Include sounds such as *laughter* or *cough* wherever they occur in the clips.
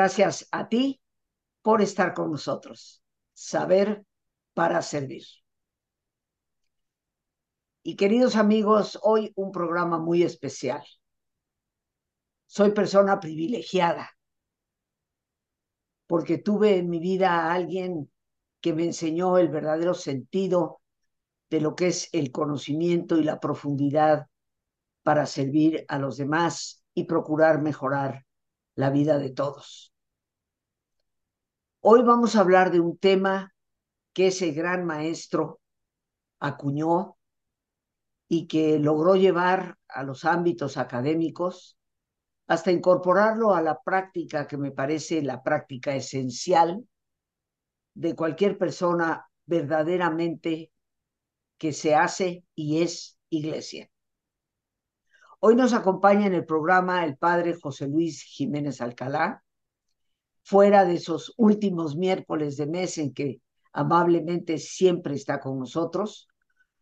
Gracias a ti por estar con nosotros. Saber para servir. Y queridos amigos, hoy un programa muy especial. Soy persona privilegiada porque tuve en mi vida a alguien que me enseñó el verdadero sentido de lo que es el conocimiento y la profundidad para servir a los demás y procurar mejorar la vida de todos. Hoy vamos a hablar de un tema que ese gran maestro acuñó y que logró llevar a los ámbitos académicos hasta incorporarlo a la práctica que me parece la práctica esencial de cualquier persona verdaderamente que se hace y es iglesia. Hoy nos acompaña en el programa el padre José Luis Jiménez Alcalá, fuera de esos últimos miércoles de mes en que amablemente siempre está con nosotros.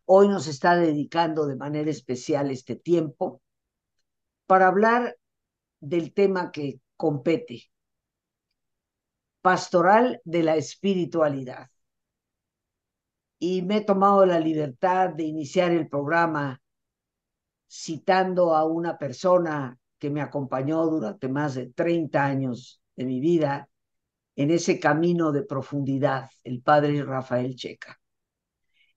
Hoy nos está dedicando de manera especial este tiempo para hablar del tema que compete, pastoral de la espiritualidad. Y me he tomado la libertad de iniciar el programa citando a una persona que me acompañó durante más de 30 años de mi vida en ese camino de profundidad, el padre Rafael Checa,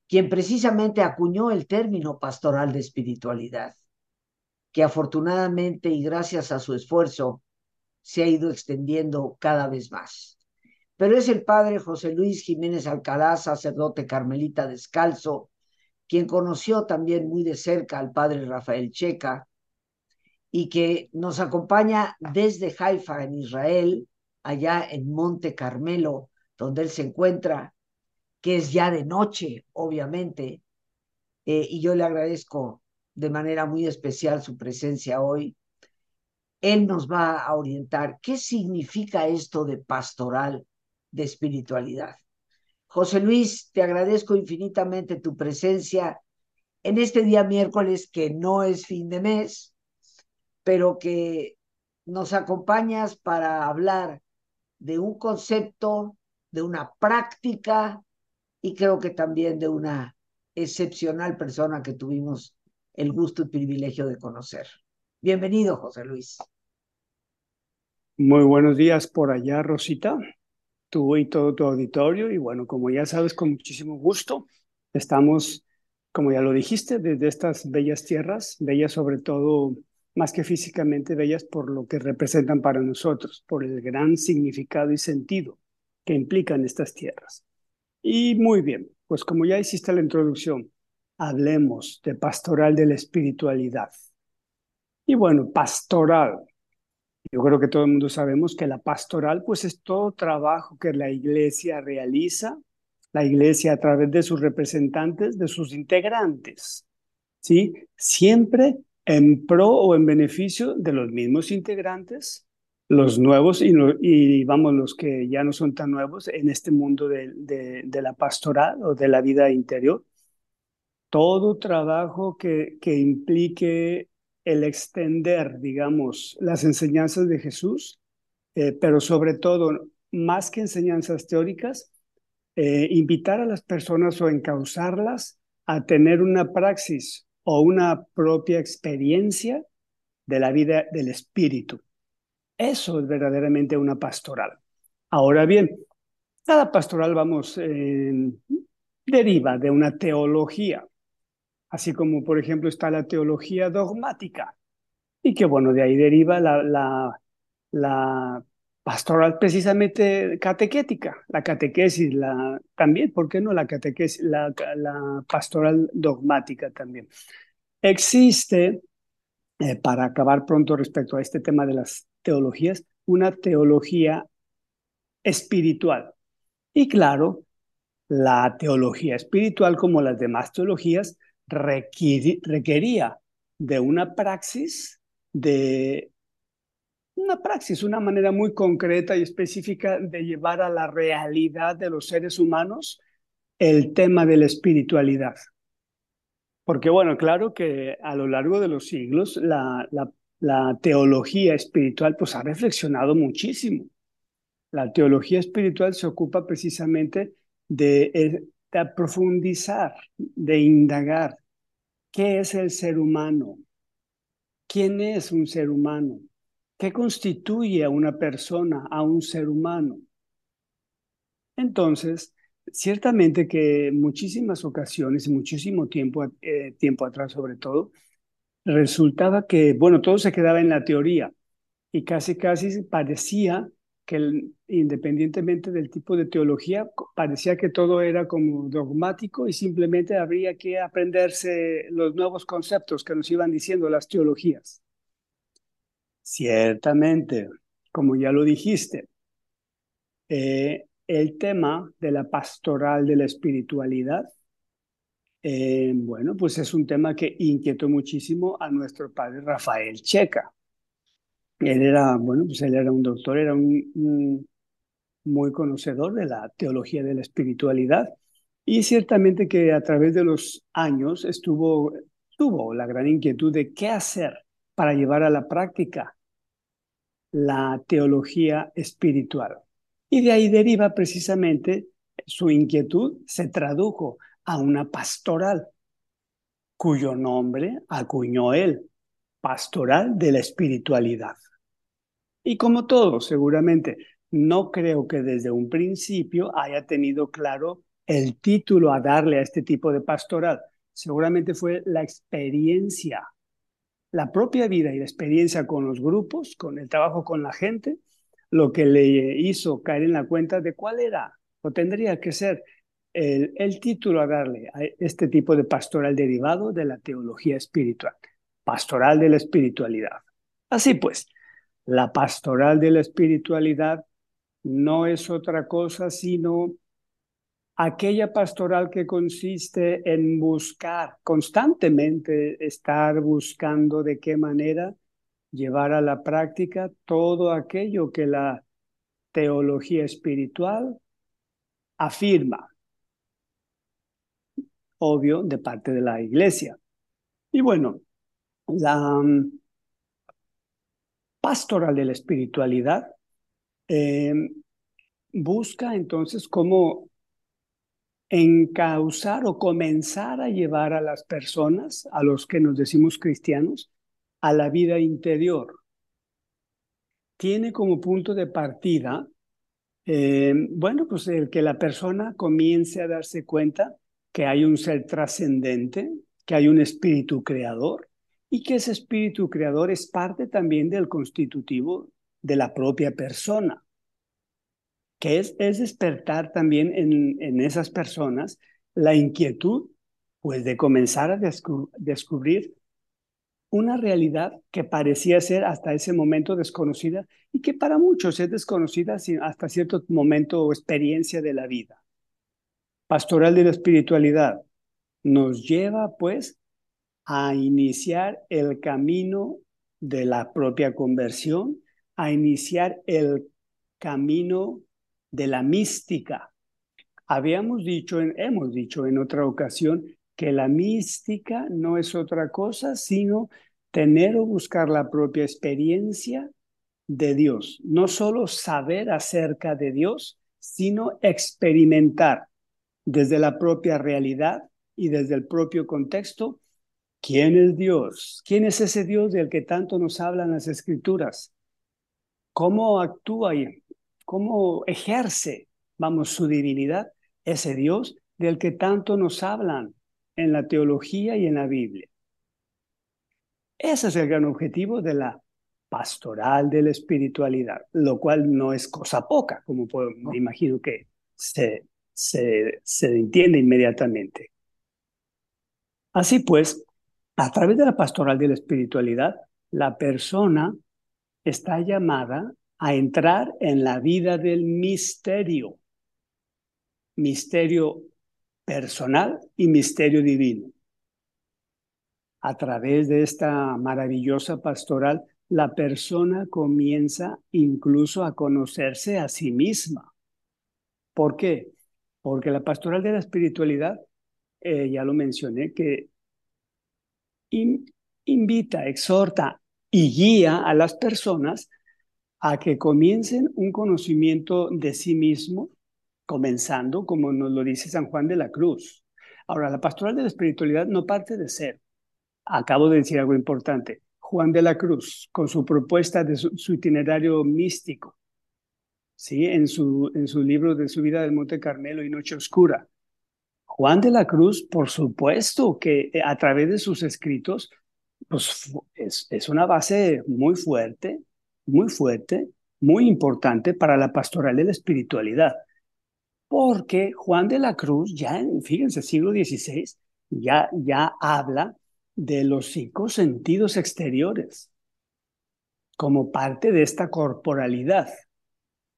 quien precisamente acuñó el término pastoral de espiritualidad, que afortunadamente y gracias a su esfuerzo se ha ido extendiendo cada vez más. Pero es el padre José Luis Jiménez Alcalá, sacerdote carmelita descalzo, quien conoció también muy de cerca al padre Rafael Checa y que nos acompaña desde Haifa, en Israel, allá en Monte Carmelo, donde él se encuentra, que es ya de noche, obviamente, eh, y yo le agradezco de manera muy especial su presencia hoy. Él nos va a orientar qué significa esto de pastoral, de espiritualidad. José Luis, te agradezco infinitamente tu presencia en este día miércoles que no es fin de mes, pero que nos acompañas para hablar de un concepto, de una práctica y creo que también de una excepcional persona que tuvimos el gusto y privilegio de conocer. Bienvenido, José Luis. Muy buenos días por allá, Rosita tú y todo tu auditorio. Y bueno, como ya sabes, con muchísimo gusto, estamos, como ya lo dijiste, desde estas bellas tierras, bellas sobre todo, más que físicamente bellas por lo que representan para nosotros, por el gran significado y sentido que implican estas tierras. Y muy bien, pues como ya hiciste la introducción, hablemos de pastoral de la espiritualidad. Y bueno, pastoral, yo creo que todo el mundo sabemos que la pastoral pues es todo trabajo que la iglesia realiza, la iglesia a través de sus representantes, de sus integrantes, ¿sí? Siempre en pro o en beneficio de los mismos integrantes, los nuevos y, vamos, los que ya no son tan nuevos en este mundo de, la pastoral o de la vida interior. Todo trabajo que, que implique el extender, digamos, las enseñanzas de Jesús, eh, pero sobre todo, más que enseñanzas teóricas, eh, invitar a las personas o encauzarlas a tener una praxis o una propia experiencia de la vida del espíritu. Eso es verdaderamente una pastoral. Ahora bien, cada pastoral, vamos, deriva de una teología así como por ejemplo está la teología dogmática, y que bueno, de ahí deriva la, la, la pastoral precisamente catequética, la catequesis, la, también, ¿por qué no la catequesis, la, pastoral dogmática también? Existe, eh, para acabar pronto respecto a este tema de las teologías, una teología espiritual. Y claro, la teología espiritual, como las demás teologías, requería de una praxis, de una praxis, una manera muy concreta y específica de llevar a la realidad de los seres humanos el tema de la espiritualidad. Porque bueno, claro que a lo largo de los siglos la, la, teología espiritual pues ha reflexionado muchísimo La teología espiritual se ocupa precisamente eh, de profundizar, de indagar qué es el ser humano, quién es un ser humano, qué constituye a una persona, a un ser humano. Entonces, ciertamente que muchísimas ocasiones, muchísimo tiempo, eh, tiempo atrás sobre todo, resultaba que, bueno, todo se quedaba en la teoría y casi, casi parecía que independientemente del tipo de teología, parecía que todo era como dogmático y simplemente habría que aprenderse los nuevos conceptos que nos iban diciendo las teologías. Ciertamente, como ya lo dijiste, eh, el tema de la pastoral de la espiritualidad, eh, bueno, pues es un tema que inquietó muchísimo a nuestro padre Rafael Checa. Él era, bueno, pues él era un doctor, era un, muy conocedor de la teología de la espiritualidad y ciertamente que a través de los años estuvo, tuvo la gran inquietud de qué hacer para llevar a la práctica la teología espiritual. Y de ahí deriva precisamente su inquietud, se tradujo a una pastoral, cuyo nombre acuñó él, Pastoral de la Espiritualidad. Y como todo, seguramente, no creo que desde un principio haya tenido claro el título a darle a este tipo de pastoral. Seguramente fue la experiencia, la propia vida y la experiencia con los grupos, con el trabajo con la gente, lo que le hizo caer en la cuenta de cuál era o tendría que ser el, título a darle a este tipo de pastoral derivado de la teología espiritual, pastoral de la espiritualidad. Así pues, la pastoral de la espiritualidad no es otra cosa sino aquella pastoral que consiste en buscar, constantemente estar buscando de qué manera llevar a la práctica todo aquello que la teología espiritual afirma, obvio, de parte de la iglesia. Y bueno, la, pastoral de la espiritualidad eh, busca entonces cómo encauzar o comenzar a llevar a las personas, a los que nos decimos cristianos, a la vida interior. Tiene como punto de partida, eh, bueno, pues el que la persona comience a darse cuenta que hay un ser trascendente, que hay un espíritu creador, y que ese espíritu creador es parte también del constitutivo de la propia persona, que es, es despertar también en, en esas personas la inquietud, pues de comenzar a descubrir una realidad que parecía ser hasta ese momento desconocida y que para muchos es desconocida hasta cierto momento o experiencia de la vida. Pastoral de la espiritualidad nos lleva pues a iniciar el camino de la propia conversión, a iniciar el camino de la mística. Habíamos dicho, hemos dicho en otra ocasión que la mística no es otra cosa sino tener o buscar la propia experiencia de Dios. No solo saber acerca de Dios, sino experimentar desde la propia realidad y desde el propio contexto ¿Quién es Dios? ¿Quién es ese Dios del que tanto nos hablan las escrituras? ¿Cómo actúa cómo ejerce, vamos, su divinidad? Ese Dios del que tanto nos hablan en la teología y en la Biblia. Ese es el gran objetivo de la pastoral de la espiritualidad, lo cual no es cosa poca, como me imagino que se, se, se entiende inmediatamente. Así pues, a través de la pastoral de la espiritualidad, la persona está llamada a entrar en la vida del misterio, misterio personal y misterio divino. A través de esta maravillosa pastoral, la persona comienza incluso a conocerse a sí misma. ¿Por qué? Porque la pastoral de la espiritualidad, eh, ya lo mencioné, que invita, exhorta y guía a las personas a que comiencen un conocimiento de sí mismo, comenzando, como nos lo dice San Juan de la Cruz. Ahora, la pastoral de la espiritualidad no parte de ser. Acabo de decir algo importante. Juan de la Cruz, con su propuesta de su, itinerario místico, ¿sí? en, su, en su libro de su vida del Monte Carmelo y Noche Oscura. Juan de la Cruz, por supuesto que eh, a través de sus escritos, pues es, es una base muy fuerte, muy fuerte, muy importante para la pastoral de la espiritualidad. Porque Juan de la Cruz, ya en, fíjense, siglo XVI, ya, ya habla de los cinco sentidos exteriores como parte de esta corporalidad.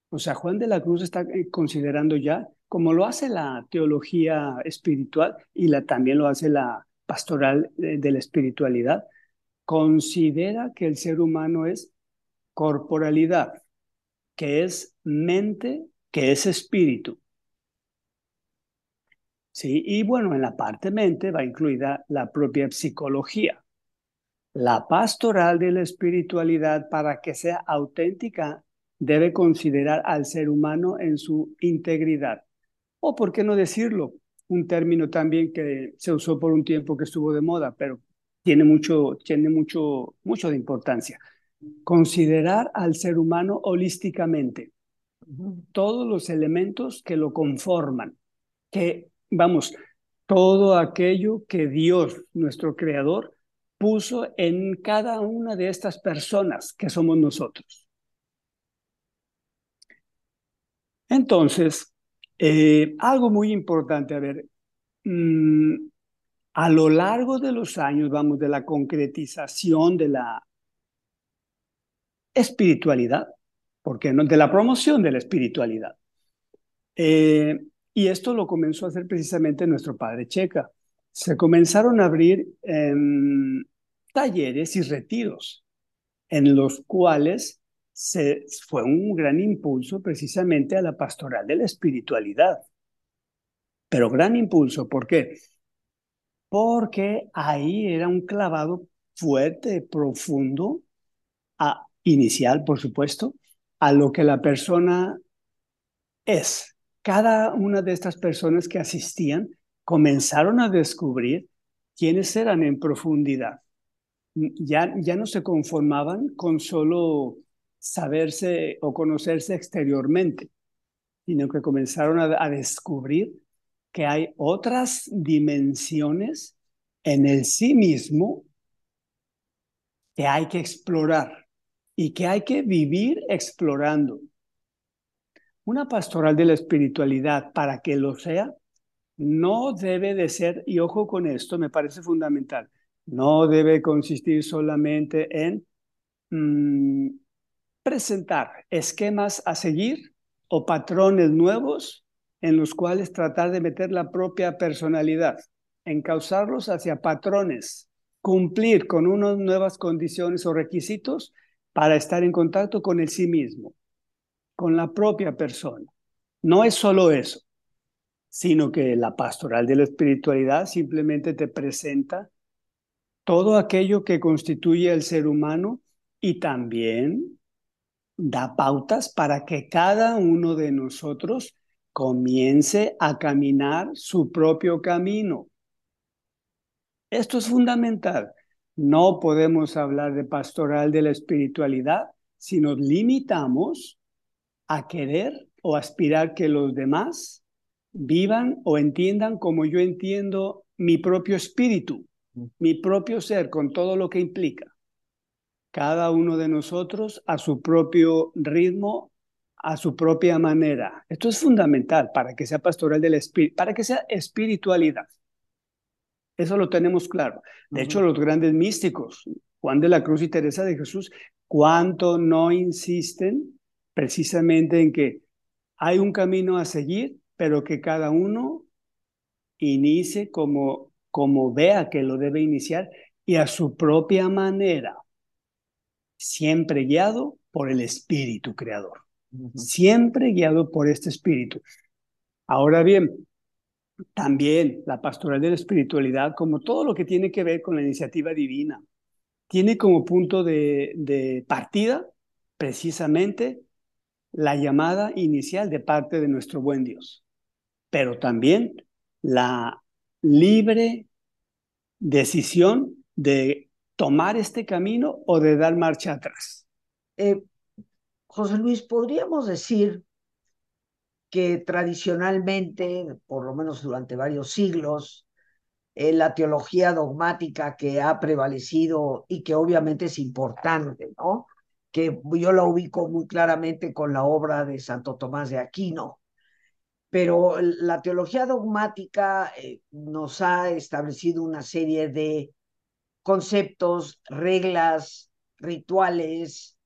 O sea, Juan de la Cruz está eh, considerando ya, como lo hace la teología espiritual y la, también lo hace la pastoral de la espiritualidad, considera que el ser humano es corporalidad, que es mente, que es espíritu. ¿sí? Y bueno, en la parte mente va incluida la propia psicología. La pastoral de la espiritualidad, para que sea auténtica, debe considerar al ser humano en su integridad. O, ¿por qué no decirlo? Un término también que se usó por un tiempo que estuvo de moda, pero tiene mucho, tiene mucho, mucho de importancia. Considerar al ser humano holísticamente, todos los elementos que lo conforman, que vamos, todo aquello que Dios, nuestro Creador, puso en cada una de estas personas que somos nosotros. Entonces, eh, algo muy importante, a ver, mm, a lo largo de los años, vamos, de la concretización de la espiritualidad, porque? De la promoción de la espiritualidad. Eh, y esto lo comenzó a hacer precisamente nuestro padre Checa. Se comenzaron a abrir em, talleres y retiros en los cuales se, fue un gran impulso precisamente a la pastoral de la espiritualidad. Pero gran impulso, ¿por qué? Porque ahí era un clavado fuerte, profundo, a, inicial, por supuesto, a lo que la persona es, cada una de estas personas que asistían comenzaron a descubrir quiénes eran en profundidad. Ya, ya no se conformaban con solo saberse o conocerse exteriormente, sino que comenzaron a, a descubrir que hay otras dimensiones en el sí mismo que hay que explorar y que hay que vivir explorando. Una pastoral de la espiritualidad, para que lo sea, no debe de ser, y ojo con esto, me parece fundamental, no debe consistir solamente en mm, presentar esquemas a seguir o patrones nuevos en los cuales tratar de meter la propia personalidad, encauzarlos hacia patrones, cumplir con unas nuevas condiciones o requisitos para estar en contacto con el sí mismo con la propia persona. No es solo eso, sino que la pastoral de la espiritualidad simplemente te presenta todo aquello que constituye el ser humano y también da pautas para que cada uno de nosotros comience a caminar su propio camino. Esto es fundamental. No podemos hablar de pastoral de la espiritualidad si nos limitamos a querer o aspirar que los demás vivan o entiendan como yo entiendo mi propio espíritu, mi propio ser, con todo lo que implica. Cada uno de nosotros a su propio ritmo, a su propia manera. Esto es fundamental para que sea pastoral del espíritu, para que sea espiritualidad. Eso lo tenemos claro. De hecho, los grandes místicos, Juan de la Cruz y Teresa de Jesús, cuánto no insisten precisamente en que hay un camino a seguir, pero que cada uno inicie como, como vea que lo debe iniciar y a su propia manera, siempre guiado por el Espíritu Creador, siempre guiado por este Espíritu. Ahora bien, también la pastoral de la espiritualidad, como todo lo que tiene que ver con la iniciativa divina, tiene como punto de, partida precisamente la llamada inicial de parte de nuestro buen Dios, pero también la libre decisión de tomar este camino o de dar marcha atrás. Eh, José Luis, podríamos decir que tradicionalmente, por lo menos durante varios siglos, eh, la teología dogmática que ha prevalecido y que obviamente es importante, ¿no? Que yo la ubico muy claramente con la obra de Santo Tomás de Aquino, pero la teología dogmática eh, nos ha establecido una serie de conceptos, reglas, rituales,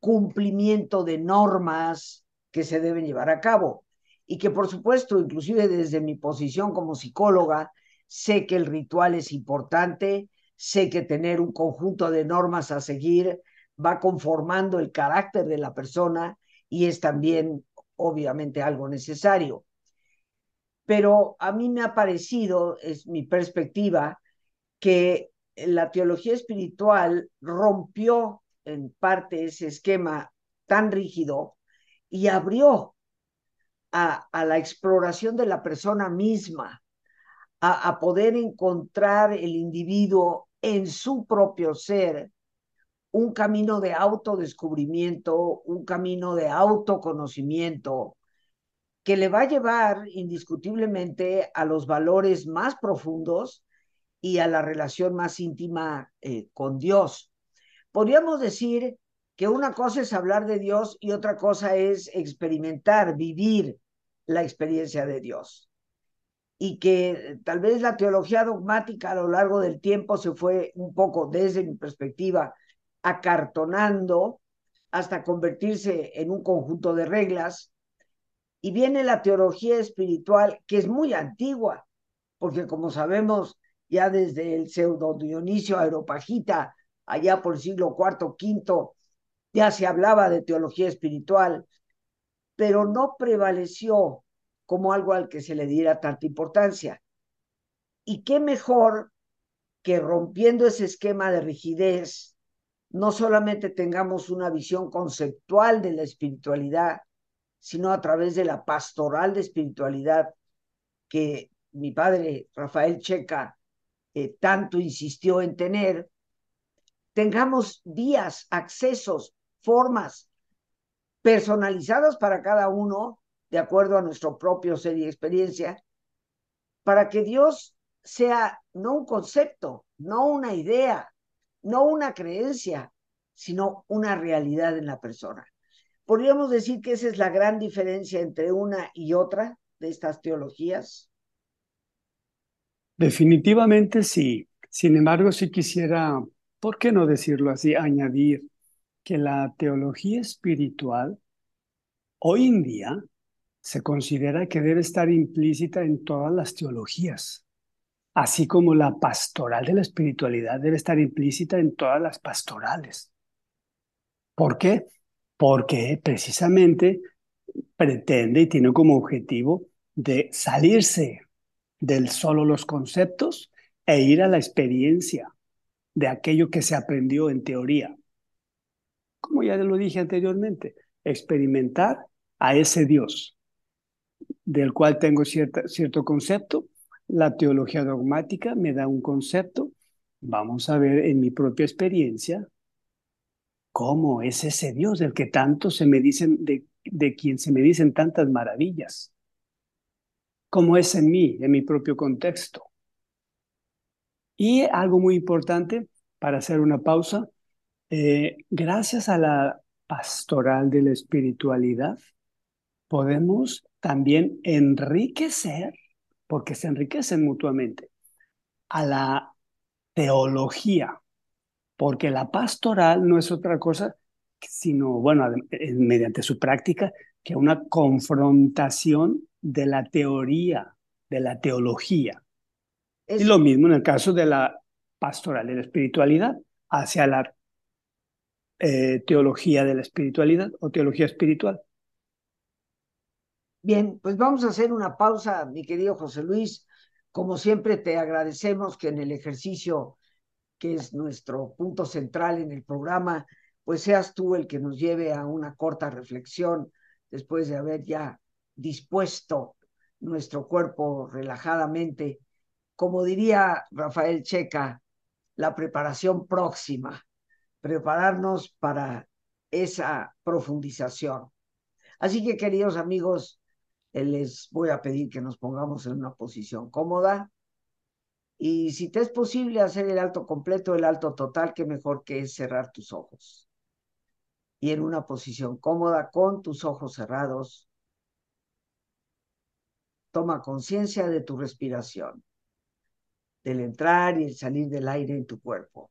cumplimiento de normas que se deben llevar a cabo. Y que por supuesto, inclusive desde mi posición como psicóloga, sé que el ritual es importante, sé que tener un conjunto de normas a seguir va conformando el carácter de la persona y es también obviamente algo necesario. Pero a mí me ha parecido, es mi perspectiva, que la teología espiritual rompió en parte ese esquema tan rígido y abrió a, la exploración de la persona misma, a, poder encontrar el individuo en su propio ser un camino de autodescubrimiento, un camino de autoconocimiento, que le va a llevar indiscutiblemente a los valores más profundos y a la relación más íntima eh, con Dios. Podríamos decir que una cosa es hablar de Dios y otra cosa es experimentar, vivir la experiencia de Dios. Y que tal vez la teología dogmática a lo largo del tiempo se fue un poco, desde mi perspectiva, acartonando hasta convertirse en un conjunto de reglas y viene la teología espiritual, que es muy antigua, porque como sabemos, ya desde el pseudo Dionisio Aeropagita, allá por el siglo IV, V, ya se hablaba de teología espiritual, pero no prevaleció como algo al que se le diera tanta importancia. Y qué mejor que rompiendo ese esquema de rigidez, no solamente tengamos una visión conceptual de la espiritualidad, sino a través de la pastoral de espiritualidad que mi padre Rafael Checa eh, tanto insistió en tener, tengamos vías, accesos, formas personalizadas para cada uno, de acuerdo a nuestro propio ser y experiencia, para que Dios sea no un concepto, no una idea, no una creencia, sino una realidad en la persona. ¿Podríamos decir que esa es la gran diferencia entre una y otra de estas teologías? Definitivamente sí. Sin embargo, sí quisiera, ¿por qué no decirlo así? Añadir que la teología espiritual hoy en día se considera que debe estar implícita en todas las teologías, así como la pastoral de la espiritualidad debe estar implícita en todas las pastorales. ¿Por qué? porque precisamente pretende y tiene como objetivo de salirse del solo los conceptos e ir a la experiencia de aquello que se aprendió en teoría. Como ya lo dije anteriormente, experimentar a ese Dios del cual tengo cierto concepto. La teología dogmática me da un concepto. Vamos a ver en mi propia experiencia ¿Cómo es ese Dios del que tanto se me dicen, de, de quien se me dicen tantas maravillas? ¿Cómo es en mí, en mi propio contexto? Y algo muy importante para hacer una pausa, eh, gracias a la pastoral de la espiritualidad, podemos también enriquecer, porque se enriquecen mutuamente, a la teología porque la pastoral no es otra cosa sino, bueno, mediante su práctica, que una confrontación de la teoría, de la teología. Y lo mismo en el caso de la pastoral de la espiritualidad, hacia la eh, teología de la espiritualidad o teología espiritual. Bien, pues vamos a hacer una pausa, mi querido José Luis. Como siempre, te agradecemos que en el ejercicio que es nuestro punto central en el programa, pues seas tú el que nos lleve a una corta reflexión después de haber ya dispuesto nuestro cuerpo relajadamente, como diría Rafael Checa, la preparación próxima, prepararnos para esa profundización. Así que, queridos amigos, eh, les voy a pedir que nos pongamos en una posición cómoda. Y si te es posible hacer el alto completo, el alto total, qué mejor que es cerrar tus ojos. Y en una posición cómoda, con tus ojos cerrados, toma conciencia de tu respiración, del entrar y el salir del aire en tu cuerpo.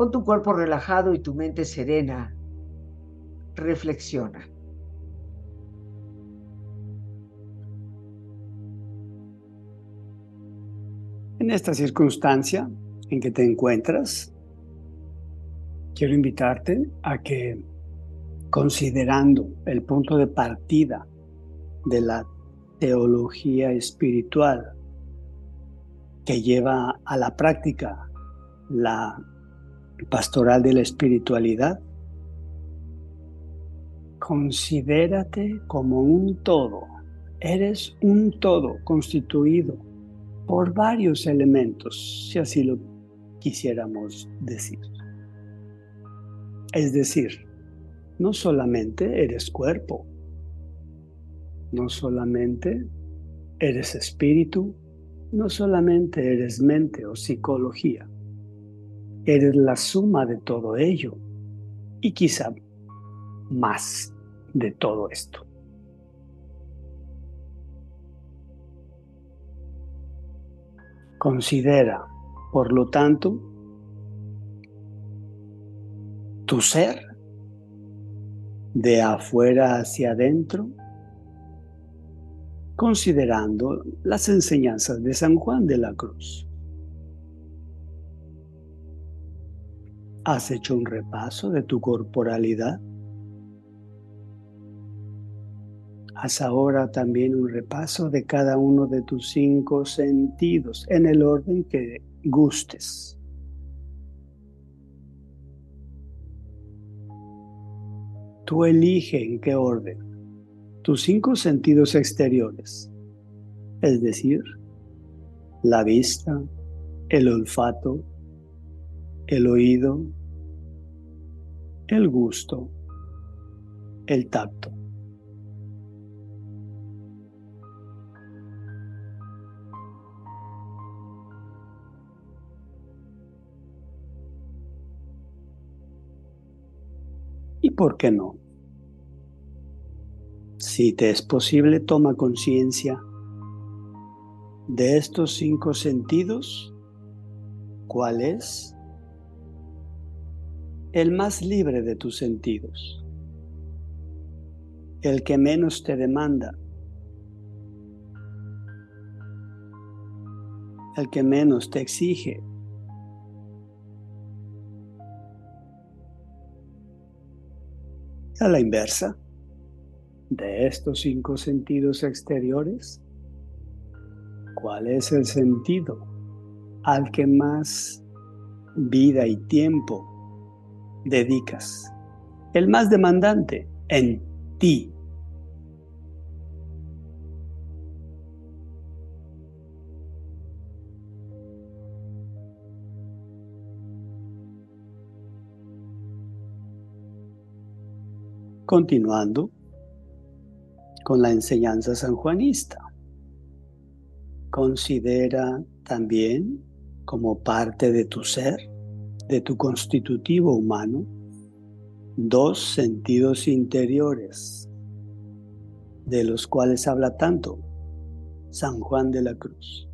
Con tu cuerpo relajado y tu mente serena, reflexiona. En esta circunstancia en que te encuentras, quiero invitarte a que, considerando el punto de partida de la teología espiritual que lleva a la práctica la pastoral de la espiritualidad, considérate como un todo. Eres un todo constituido por varios elementos, si así lo quisiéramos decir. Es decir, no solamente eres cuerpo, no solamente eres espíritu, no solamente eres mente o psicología, Eres la suma de todo ello y quizá más de todo esto. Considera, por lo tanto, tu ser de afuera hacia adentro, considerando las enseñanzas de San Juan de la Cruz. ¿Has hecho un repaso de tu corporalidad? Haz ahora también un repaso de cada uno de tus cinco sentidos en el orden que gustes. Tú elige en qué orden tus cinco sentidos exteriores, es decir, la vista, el olfato, el oído, el gusto, el tacto. ¿Y por qué no? Si te es posible, toma conciencia de estos cinco sentidos. ¿Cuál es? El más libre de tus sentidos, el que menos te demanda, el que menos te exige. A la inversa, de estos cinco sentidos exteriores, ¿cuál es el sentido al que más vida y tiempo dedicas, el más demandante en ti. Continuando con la enseñanza sanjuanista, considera también como parte de tu ser de tu constitutivo humano dos sentidos interiores, de los cuales habla tanto San Juan de la Cruz.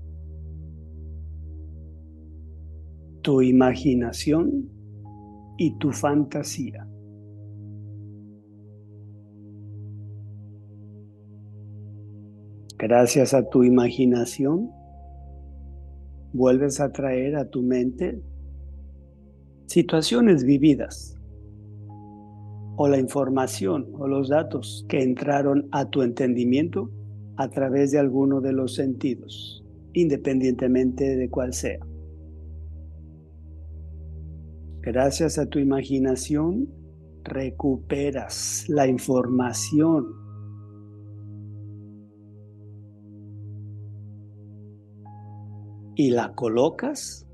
Tu imaginación y tu fantasía. Gracias a tu imaginación, vuelves a traer a tu mente situaciones vividas o la información o los datos que entraron a tu entendimiento a través de alguno de los sentidos, independientemente de cuál sea. Gracias a tu imaginación recuperas la información y la colocas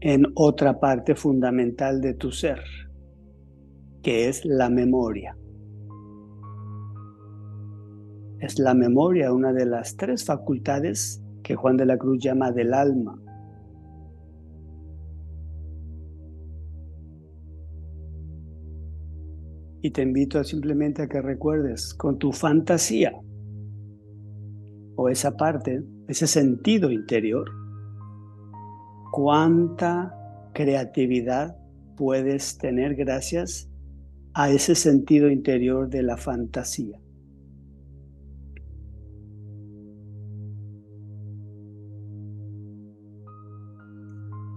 en otra parte fundamental de tu ser que es la memoria. Es la memoria una de las tres facultades que Juan de la Cruz llama del alma. Y te invito a simplemente a que recuerdes con tu fantasía o esa parte, ese sentido interior, cuánta creatividad puedes tener gracias a ese sentido interior de la fantasía.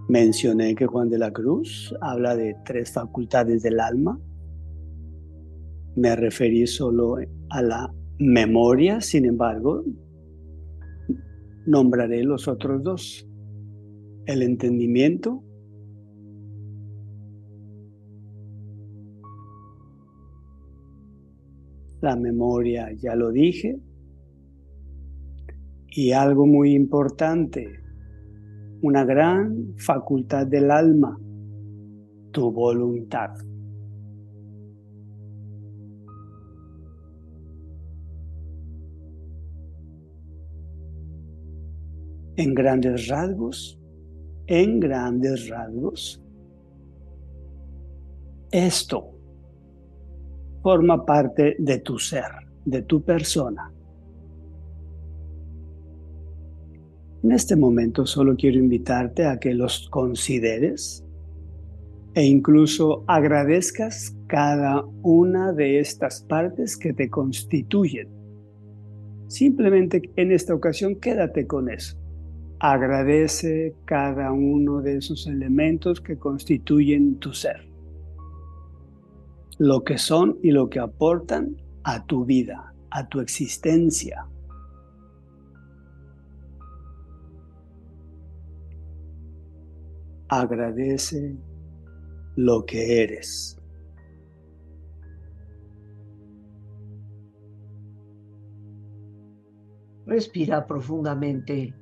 Mencioné que Juan de la Cruz habla de tres facultades del alma. Me referí solo a la memoria, sin embargo, nombraré los otros dos. El entendimiento la memoria, ya lo dije. Y algo muy importante, una gran facultad del alma, tu voluntad. En grandes rasgos, en grandes rasgos, esto forma parte de tu ser, de tu persona. En este momento solo quiero invitarte a que los consideres e incluso agradezcas cada una de estas partes que te constituyen. Simplemente en esta ocasión quédate con eso. Agradece cada uno de esos elementos que constituyen tu ser lo que son y lo que aportan a tu vida, a tu existencia. Agradece lo que eres. Respira profundamente.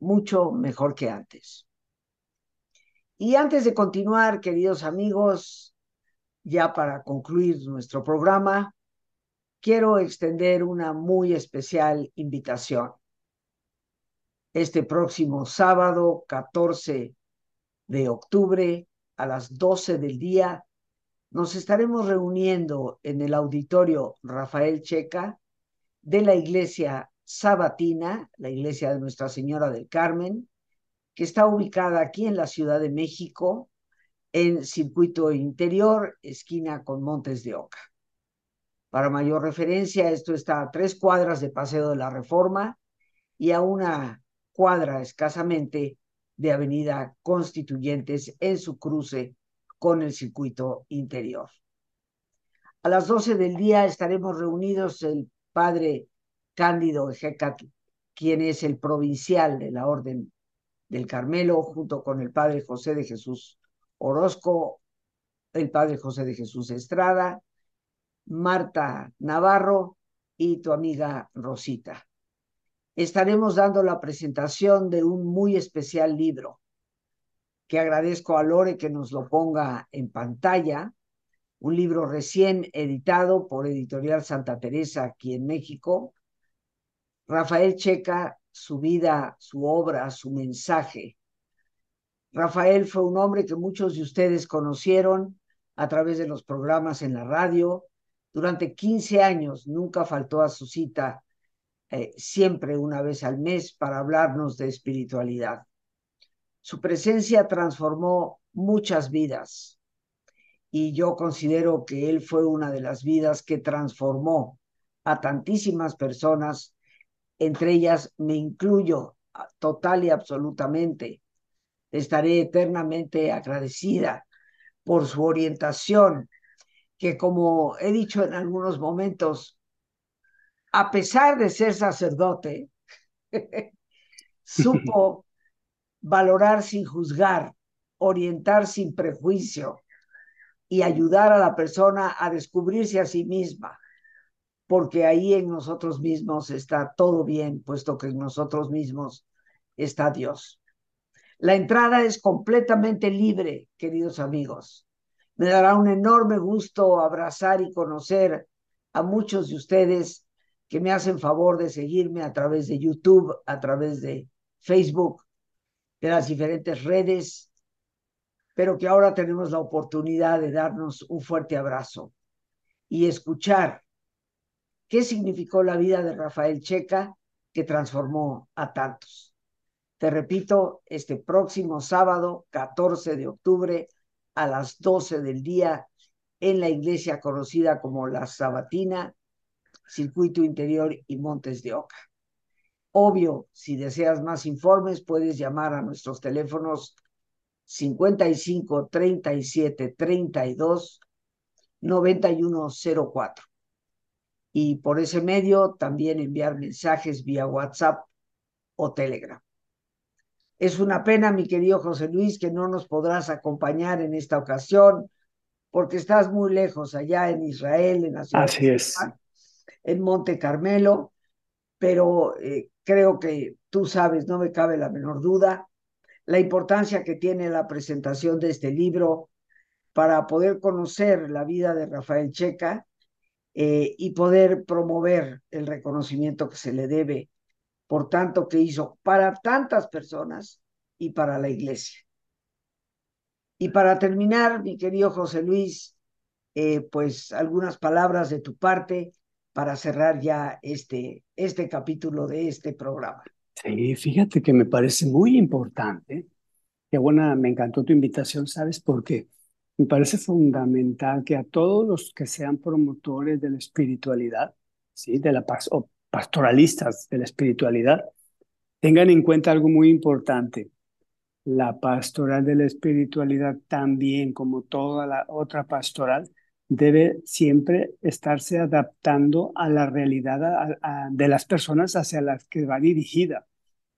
mucho mejor que antes. Y antes de continuar, queridos amigos, ya para concluir nuestro programa, quiero extender una muy especial invitación. Este próximo sábado, 14 de octubre, a las 12 del día, nos estaremos reuniendo en el auditorio Rafael Checa de la iglesia Sabatina, la iglesia de Nuestra Señora del Carmen, que está ubicada aquí en la Ciudad de México, en circuito interior, esquina con Montes de Oca. Para mayor referencia, esto está a tres cuadras de Paseo de la Reforma y a una cuadra escasamente de Avenida Constituyentes en su cruce con el circuito interior. A las 12 del día estaremos reunidos el padre Cándido Ejecat, quien es el provincial de la Orden del Carmelo, junto con el Padre José de Jesús Orozco, el Padre José de Jesús Estrada, Marta Navarro y tu amiga Rosita. Estaremos dando la presentación de un muy especial libro que agradezco a Lore que nos lo ponga en pantalla, un libro recién editado por Editorial Santa Teresa aquí en México. Rafael Checa, su vida, su obra, su mensaje. Rafael fue un hombre que muchos de ustedes conocieron a través de los programas en la radio, durante 15 años nunca faltó a su cita, eh, siempre una vez al mes, para hablarnos de espiritualidad. Su presencia transformó muchas vidas y yo considero que él fue una de las vidas que transformó a tantísimas personas, entre ellas me incluyo total y absolutamente. Estaré eternamente agradecida por su orientación, que como he dicho en algunos momentos, a pesar de ser sacerdote, *laughs* supo *laughs* valorar sin juzgar, orientar sin prejuicio y ayudar a la persona a descubrirse a sí misma, porque ahí en nosotros mismos está todo bien, puesto que en nosotros mismos está Dios. La entrada es completamente libre, queridos amigos. Me dará un enorme gusto abrazar y conocer a muchos de ustedes que me hacen favor de seguirme a través de YouTube, a través de Facebook, de las diferentes redes, pero que ahora tenemos la oportunidad de darnos un fuerte abrazo y escuchar qué significó la vida de Rafael Checa que transformó a tantos. Te repito, este próximo sábado, 14 de octubre, a las 12 del día en la iglesia conocida como La Sabatina, Circuito Interior y Montes de Oca. Obvio, si deseas más informes, puedes llamar a nuestros teléfonos 55 37 32 9104. Y por ese medio también enviar mensajes vía WhatsApp o Telegram. Es una pena, mi querido José Luis, que no nos podrás acompañar en esta ocasión, porque estás muy lejos allá en Israel, en la ciudad Así es. en Monte Carmelo, pero eh, creo que tú sabes, no me cabe la menor duda, la importancia que tiene la presentación de este libro para poder conocer la vida de Rafael Checa eh, y poder promover el reconocimiento que se le debe por tanto que hizo para tantas personas y para la iglesia. Y para terminar, mi querido José Luis, eh, pues algunas palabras de tu parte para cerrar ya este, este capítulo de este programa. Sí, fíjate que me parece muy importante. Qué buena, me encantó tu invitación, ¿sabes por qué? Me parece fundamental que a todos los que sean promotores de la espiritualidad, ¿sí? de la paz, pastoralistas de la espiritualidad, tengan en cuenta algo muy importante. La pastoral de la espiritualidad también, como toda la otra pastoral, debe siempre estarse adaptando a la realidad de las personas hacia las que va dirigida.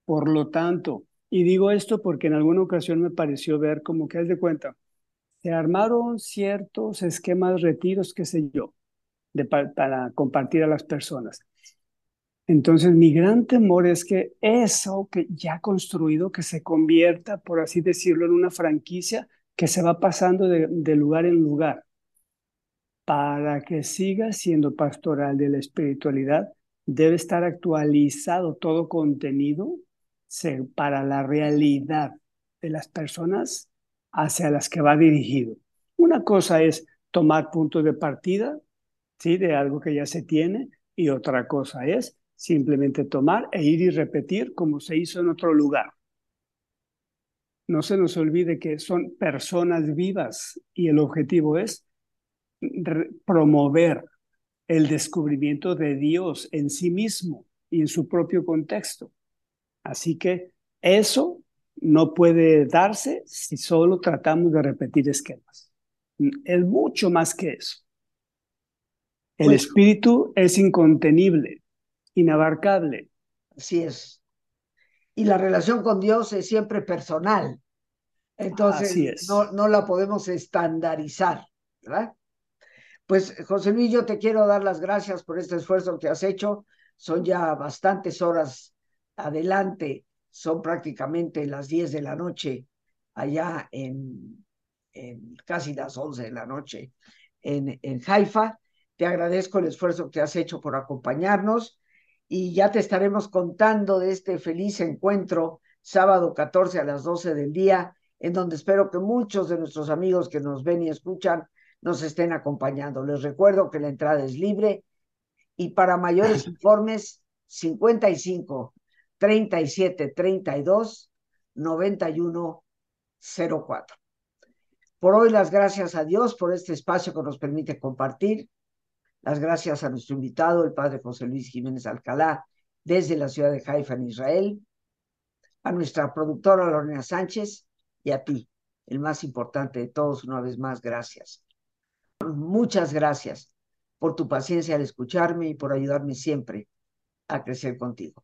Por lo tanto, y digo esto porque en alguna ocasión me pareció ver como que, haz de cuenta, se armaron ciertos esquemas retiros, qué sé yo, de, para compartir a las personas. Entonces, mi gran temor es que eso que ya construido, que se convierta, por así decirlo, en una franquicia que se va pasando de, lugar en lugar. Para que siga siendo pastoral de la espiritualidad, debe estar actualizado todo contenido para la realidad de las personas hacia las que va dirigido. Una cosa es tomar puntos de partida, ¿sí? De algo que ya se tiene, y otra cosa es simplemente tomar e ir y repetir como se hizo en otro lugar. No se nos olvide que son personas vivas y el objetivo es promover el descubrimiento de Dios en sí mismo y en su propio contexto. Así que eso no puede darse si solo tratamos de repetir esquemas. Es mucho más que eso. El pues espíritu es incontenible, inabarcable. Así es. Y la relación con Dios es siempre personal. Entonces, No, no la podemos estandarizar, ¿verdad? Pues José Luis, yo te quiero dar las gracias por este esfuerzo que has hecho. Son ya bastantes horas adelante, son prácticamente las 10 de la noche allá en, en casi las 11 de la noche en, en Haifa. Te agradezco el esfuerzo que has hecho por acompañarnos y ya te estaremos contando de este feliz encuentro sábado 14 a las 12 del día, en donde espero que muchos de nuestros amigos que nos ven y escuchan nos estén acompañando. Les recuerdo que la entrada es libre y para mayores informes 55 37 32 91 04. Por hoy las gracias a Dios por este espacio que nos permite compartir. Las gracias a nuestro invitado, el padre José Luis Jiménez Alcalá, desde la ciudad de Haifa, en Israel. A nuestra productora Lorena Sánchez y a ti, el más importante de todos, una vez más, gracias. Muchas gracias por tu paciencia al escucharme y por ayudarme siempre a crecer contigo.